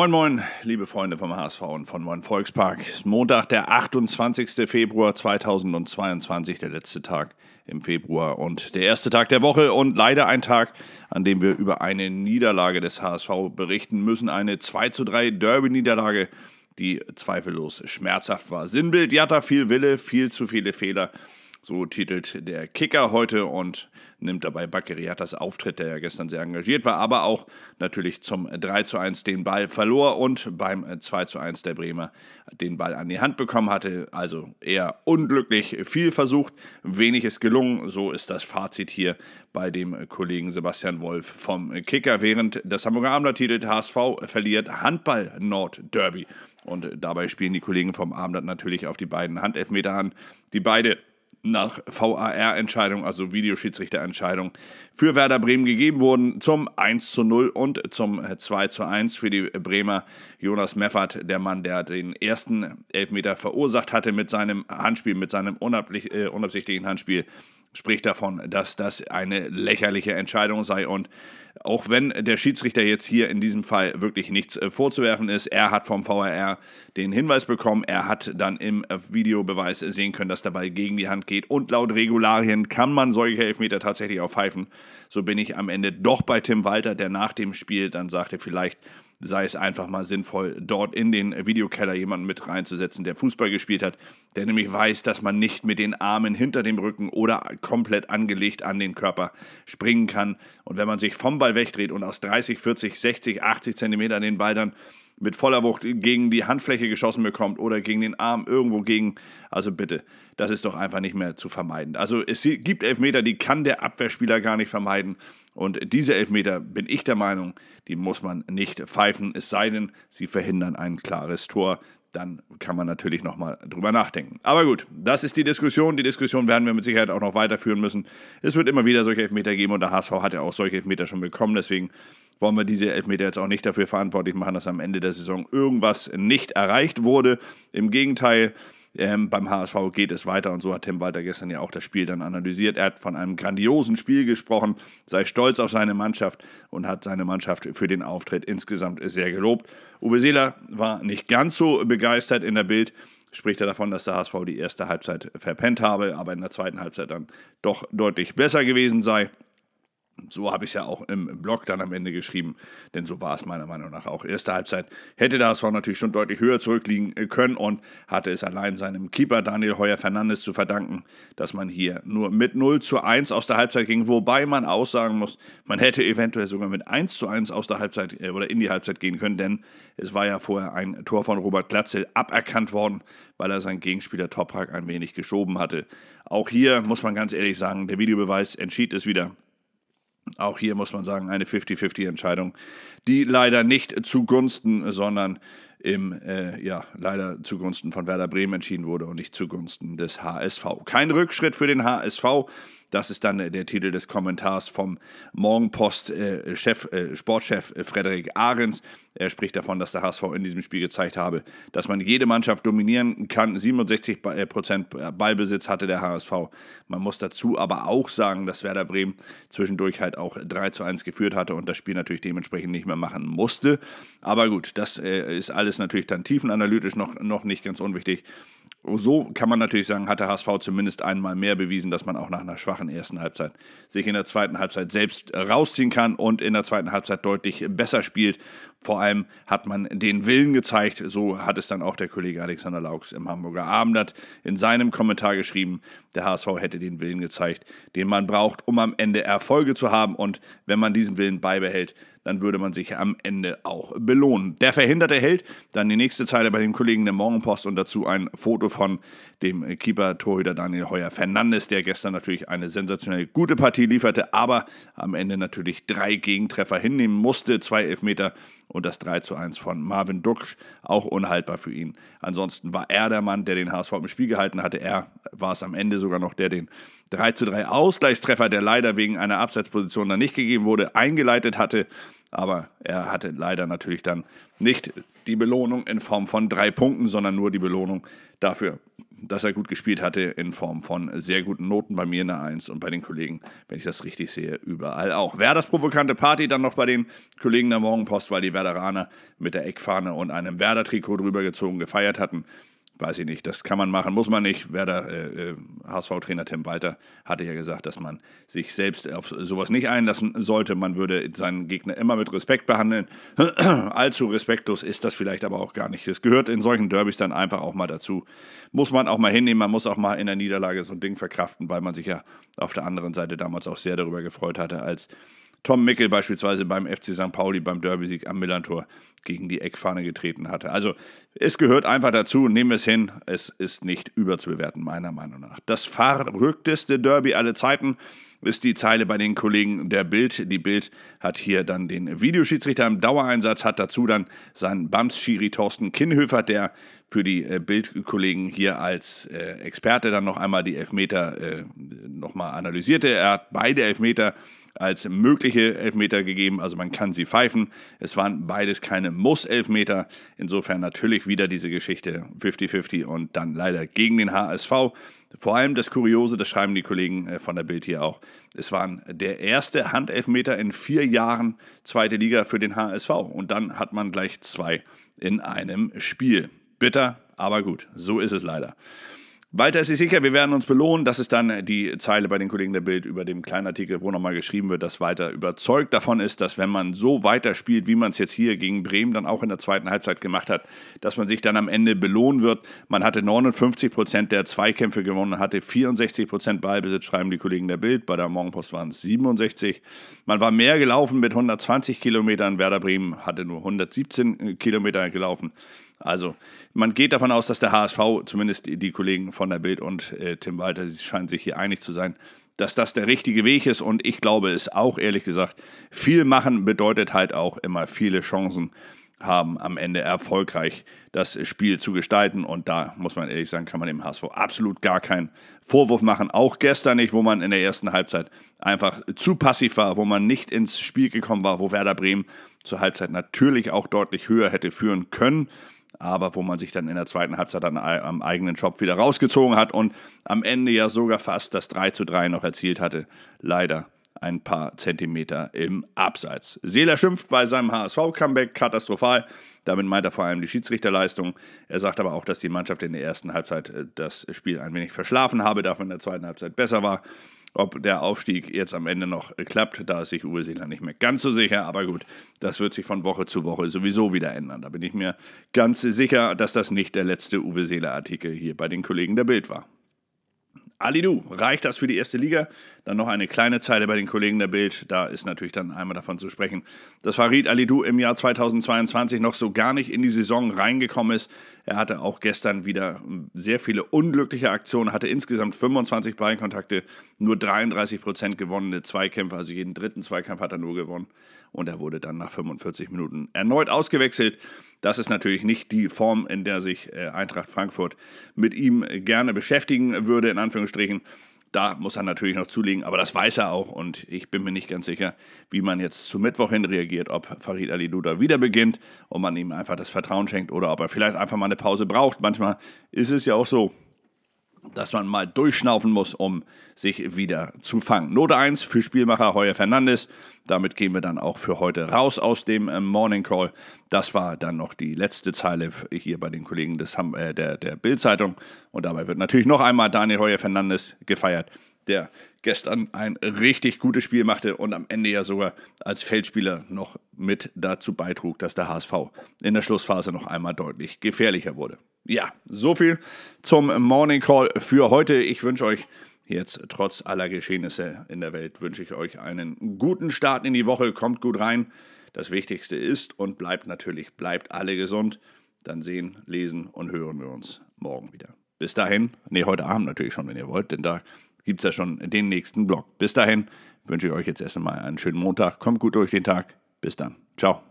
Moin, moin, liebe Freunde vom HSV und von Moin Volkspark. Montag, der 28. Februar 2022, der letzte Tag im Februar und der erste Tag der Woche und leider ein Tag, an dem wir über eine Niederlage des HSV berichten müssen. Eine 2 zu 3 Derby-Niederlage, die zweifellos schmerzhaft war. Sinnbild, Jatta, viel Wille, viel zu viele Fehler. So titelt der Kicker heute und nimmt dabei Bakeriatas Auftritt, der ja gestern sehr engagiert war, aber auch natürlich zum 3 zu 1 den Ball verlor und beim 2 zu 1 der Bremer den Ball an die Hand bekommen hatte. Also eher unglücklich, viel versucht, wenig ist gelungen. So ist das Fazit hier bei dem Kollegen Sebastian Wolf vom Kicker, während das Hamburger Abendblatt titelt HSV verliert Handball Nord Derby. Und dabei spielen die Kollegen vom Abendblatt natürlich auf die beiden Handelfmeter an, die beide nach VAR-Entscheidung, also Videoschiedsrichterentscheidung, für Werder Bremen gegeben wurden zum 1 zu 0 und zum 2 zu 1 für die Bremer. Jonas Meffert, der Mann, der den ersten Elfmeter verursacht hatte mit seinem Handspiel, mit seinem äh, unabsichtlichen Handspiel, spricht davon, dass das eine lächerliche Entscheidung sei und auch wenn der Schiedsrichter jetzt hier in diesem Fall wirklich nichts äh, vorzuwerfen ist, er hat vom VRR den Hinweis bekommen, er hat dann im Videobeweis sehen können, dass Ball gegen die Hand geht. Und laut Regularien kann man solche Elfmeter tatsächlich auch pfeifen. So bin ich am Ende doch bei Tim Walter, der nach dem Spiel dann sagte, vielleicht sei es einfach mal sinnvoll, dort in den Videokeller jemanden mit reinzusetzen, der Fußball gespielt hat, der nämlich weiß, dass man nicht mit den Armen hinter dem Rücken oder komplett angelegt an den Körper springen kann. Und wenn man sich vom Ball wegdreht und aus 30, 40, 60, 80 Zentimetern den Ball dann mit voller Wucht gegen die Handfläche geschossen bekommt oder gegen den Arm irgendwo gegen. Also bitte, das ist doch einfach nicht mehr zu vermeiden. Also es gibt Elfmeter, die kann der Abwehrspieler gar nicht vermeiden. Und diese Elfmeter, bin ich der Meinung, die muss man nicht pfeifen, es sei denn, sie verhindern ein klares Tor. Dann kann man natürlich nochmal drüber nachdenken. Aber gut, das ist die Diskussion. Die Diskussion werden wir mit Sicherheit auch noch weiterführen müssen. Es wird immer wieder solche Elfmeter geben und der HSV hat ja auch solche Elfmeter schon bekommen. Deswegen wollen wir diese Elfmeter jetzt auch nicht dafür verantwortlich machen, dass am Ende der Saison irgendwas nicht erreicht wurde. Im Gegenteil, ähm, beim HSV geht es weiter und so hat Tim Walter gestern ja auch das Spiel dann analysiert. Er hat von einem grandiosen Spiel gesprochen, sei stolz auf seine Mannschaft und hat seine Mannschaft für den Auftritt insgesamt sehr gelobt. Uwe Seeler war nicht ganz so begeistert in der Bild spricht er davon, dass der HSV die erste Halbzeit verpennt habe, aber in der zweiten Halbzeit dann doch deutlich besser gewesen sei. So habe ich es ja auch im Blog dann am Ende geschrieben, denn so war es meiner Meinung nach auch. Erste Halbzeit hätte der HSV natürlich schon deutlich höher zurückliegen können und hatte es allein seinem Keeper Daniel Heuer Fernandes zu verdanken, dass man hier nur mit 0 zu 1 aus der Halbzeit ging, wobei man aussagen muss, man hätte eventuell sogar mit 1 zu 1 aus der Halbzeit äh, oder in die Halbzeit gehen können, denn es war ja vorher ein Tor von Robert Glatzel aberkannt worden, weil er seinen Gegenspieler Toprak ein wenig geschoben hatte. Auch hier muss man ganz ehrlich sagen, der Videobeweis entschied es wieder. Auch hier muss man sagen, eine 50-50-Entscheidung, die leider nicht zugunsten, sondern im, äh, ja, leider zugunsten von Werder Bremen entschieden wurde und nicht zugunsten des HSV. Kein Rückschritt für den HSV. Das ist dann der Titel des Kommentars vom Morgenpost-Chef, äh, äh, Sportchef Frederik Ahrens. Er spricht davon, dass der HSV in diesem Spiel gezeigt habe, dass man jede Mannschaft dominieren kann. 67 äh, Prozent Ballbesitz hatte der HSV. Man muss dazu aber auch sagen, dass Werder Bremen zwischendurch halt auch 3 zu 1 geführt hatte und das Spiel natürlich dementsprechend nicht mehr machen musste. Aber gut, das ist alles natürlich dann tiefenanalytisch noch, noch nicht ganz unwichtig. So kann man natürlich sagen, hat der HSV zumindest einmal mehr bewiesen, dass man auch nach einer schwachen ersten Halbzeit sich in der zweiten Halbzeit selbst rausziehen kann und in der zweiten Halbzeit deutlich besser spielt. Vor allem hat man den Willen gezeigt, so hat es dann auch der Kollege Alexander Laux im Hamburger Abendblatt in seinem Kommentar geschrieben, der HSV hätte den Willen gezeigt, den man braucht, um am Ende Erfolge zu haben. Und wenn man diesen Willen beibehält, dann würde man sich am Ende auch belohnen. Der verhinderte Held, dann die nächste Zeile bei dem Kollegen der Morgenpost und dazu ein Foto von dem Keeper-Torhüter Daniel Heuer Fernandes, der gestern natürlich eine sensationell gute Partie lieferte, aber am Ende natürlich drei Gegentreffer hinnehmen musste, zwei Elfmeter und das 3 zu 1 von Marvin Duksch, auch unhaltbar für ihn. Ansonsten war er der Mann, der den HSV im Spiel gehalten hatte. Er war es am Ende sogar noch, der den 3 zu 3 Ausgleichstreffer, der leider wegen einer Abseitsposition dann nicht gegeben wurde, eingeleitet hatte. Aber er hatte leider natürlich dann nicht die Belohnung in Form von drei Punkten, sondern nur die Belohnung dafür, dass er gut gespielt hatte in Form von sehr guten Noten bei mir in der 1 und bei den Kollegen, wenn ich das richtig sehe, überall auch. Wer das provokante Party dann noch bei den Kollegen der Morgenpost, weil die Werderaner mit der Eckfahne und einem Werder-Trikot drüber gezogen gefeiert hatten, weiß ich nicht, das kann man machen, muss man nicht. Werder, äh, HSV-Trainer äh, Tim Walter hatte ja gesagt, dass man sich selbst auf sowas nicht einlassen sollte. Man würde seinen Gegner immer mit Respekt behandeln. Allzu respektlos ist das vielleicht aber auch gar nicht. Das gehört in solchen Derbys dann einfach auch mal dazu. Muss man auch mal hinnehmen, man muss auch mal in der Niederlage so ein Ding verkraften, weil man sich ja auf der anderen Seite damals auch sehr darüber gefreut hatte, als Tom Mickel beispielsweise beim FC St. Pauli beim Derby-Sieg am Millantor gegen die Eckfahne getreten hatte. Also es gehört einfach dazu, nehmen wir es hin, es ist nicht überzubewerten, meiner Meinung nach. Das verrückteste Derby aller Zeiten ist die Zeile bei den Kollegen der Bild. Die Bild hat hier dann den Videoschiedsrichter im Dauereinsatz, hat dazu dann seinen Bams-Schiri Thorsten Kinnhöfer, der für die äh, Bild-Kollegen hier als äh, Experte dann noch einmal die Elfmeter äh, nochmal analysierte. Er hat beide Elfmeter als mögliche Elfmeter gegeben. Also man kann sie pfeifen. Es waren beides keine Muss-Elfmeter. Insofern natürlich wieder diese Geschichte 50-50 und dann leider gegen den HSV. Vor allem das Kuriose, das schreiben die Kollegen äh, von der Bild hier auch. Es waren der erste Handelfmeter in vier Jahren zweite Liga für den HSV. Und dann hat man gleich zwei in einem Spiel. Bitter, aber gut, so ist es leider. Walter ist sich sicher, wir werden uns belohnen. Das ist dann die Zeile bei den Kollegen der Bild über dem kleinen Artikel, wo nochmal geschrieben wird, dass Walter überzeugt davon ist, dass wenn man so weiterspielt, wie man es jetzt hier gegen Bremen dann auch in der zweiten Halbzeit gemacht hat, dass man sich dann am Ende belohnen wird. Man hatte 59 Prozent der Zweikämpfe gewonnen, hatte 64 Prozent Ballbesitz, schreiben die Kollegen der Bild. Bei der Morgenpost waren es 67. Man war mehr gelaufen mit 120 Kilometern. Werder Bremen hatte nur 117 Kilometer gelaufen. Also man geht davon aus, dass der HSV, zumindest die Kollegen von der Bild und äh, Tim Walter, sie scheinen sich hier einig zu sein, dass das der richtige Weg ist. Und ich glaube es auch, ehrlich gesagt. Viel machen bedeutet halt auch immer viele Chancen haben, am Ende erfolgreich das Spiel zu gestalten. Und da muss man ehrlich sagen, kann man dem HSV absolut gar keinen Vorwurf machen. Auch gestern nicht, wo man in der ersten Halbzeit einfach zu passiv war, wo man nicht ins Spiel gekommen war, wo Werder Bremen zur Halbzeit natürlich auch deutlich höher hätte führen können aber wo man sich dann in der zweiten Halbzeit dann am eigenen Job wieder rausgezogen hat und am Ende ja sogar fast das 3 zu 3 noch erzielt hatte. Leider ein paar Zentimeter im Abseits. Seeler schimpft bei seinem HSV-Comeback katastrophal. Damit meint er vor allem die Schiedsrichterleistung. Er sagt aber auch, dass die Mannschaft in der ersten Halbzeit äh, das Spiel ein wenig verschlafen habe, dafür in der zweiten Halbzeit besser war. Ob der Aufstieg jetzt am Ende noch klappt, da ist sich Uwe Seeler nicht mehr ganz so sicher. Aber gut, das wird sich von Woche zu Woche sowieso wieder ändern. Da bin ich mir ganz sicher, dass das nicht der letzte Uwe Seeler-Artikel hier bei den Kollegen der Bild war. Alidu, reicht das für die erste Liga? Dann noch eine kleine Zeile bei den Kollegen der Bild. Da ist natürlich dann einmal davon zu sprechen, dass Farid Alidu im Jahr 2022 noch so gar nicht in die Saison reingekommen ist. Er hatte auch gestern wieder sehr viele unglückliche Aktionen, hatte insgesamt 25 Ballkontakte, nur 33 Prozent gewonnene Zweikämpfe, also jeden dritten Zweikampf hat er nur gewonnen. Und er wurde dann nach 45 Minuten erneut ausgewechselt. Das ist natürlich nicht die Form, in der sich äh, Eintracht Frankfurt mit ihm gerne beschäftigen würde, in Anführungsstrichen. Da muss er natürlich noch zulegen, aber das weiß er auch und ich bin mir nicht ganz sicher, wie man jetzt zu Mittwoch hin reagiert, ob Farid Ali Duda wieder beginnt und man ihm einfach das Vertrauen schenkt oder ob er vielleicht einfach mal eine Pause braucht. Manchmal ist es ja auch so, dass man mal durchschnaufen muss, um sich wieder zu fangen. Note 1 für Spielmacher Heuer Fernandes. Damit gehen wir dann auch für heute raus aus dem äh, Morning Call. Das war dann noch die letzte Zeile hier bei den Kollegen des, äh, der, der Bild-Zeitung. Und dabei wird natürlich noch einmal Daniel Heuer Fernandes gefeiert, der gestern ein richtig gutes Spiel machte und am Ende ja sogar als Feldspieler noch mit dazu beitrug, dass der HSV in der Schlussphase noch einmal deutlich gefährlicher wurde. Ja, so viel zum Morning Call für heute. Ich wünsche euch jetzt trotz aller Geschehnisse in der Welt, wünsche ich euch einen guten Start in die Woche. Kommt gut rein. Das Wichtigste ist und bleibt natürlich, bleibt alle gesund. Dann sehen, lesen und hören wir uns morgen wieder. Bis dahin, nee, heute Abend natürlich schon, wenn ihr wollt, denn da gibt es ja schon den nächsten Blog. Bis dahin wünsche ich euch jetzt erst einmal einen schönen Montag. Kommt gut durch den Tag. Bis dann. Ciao.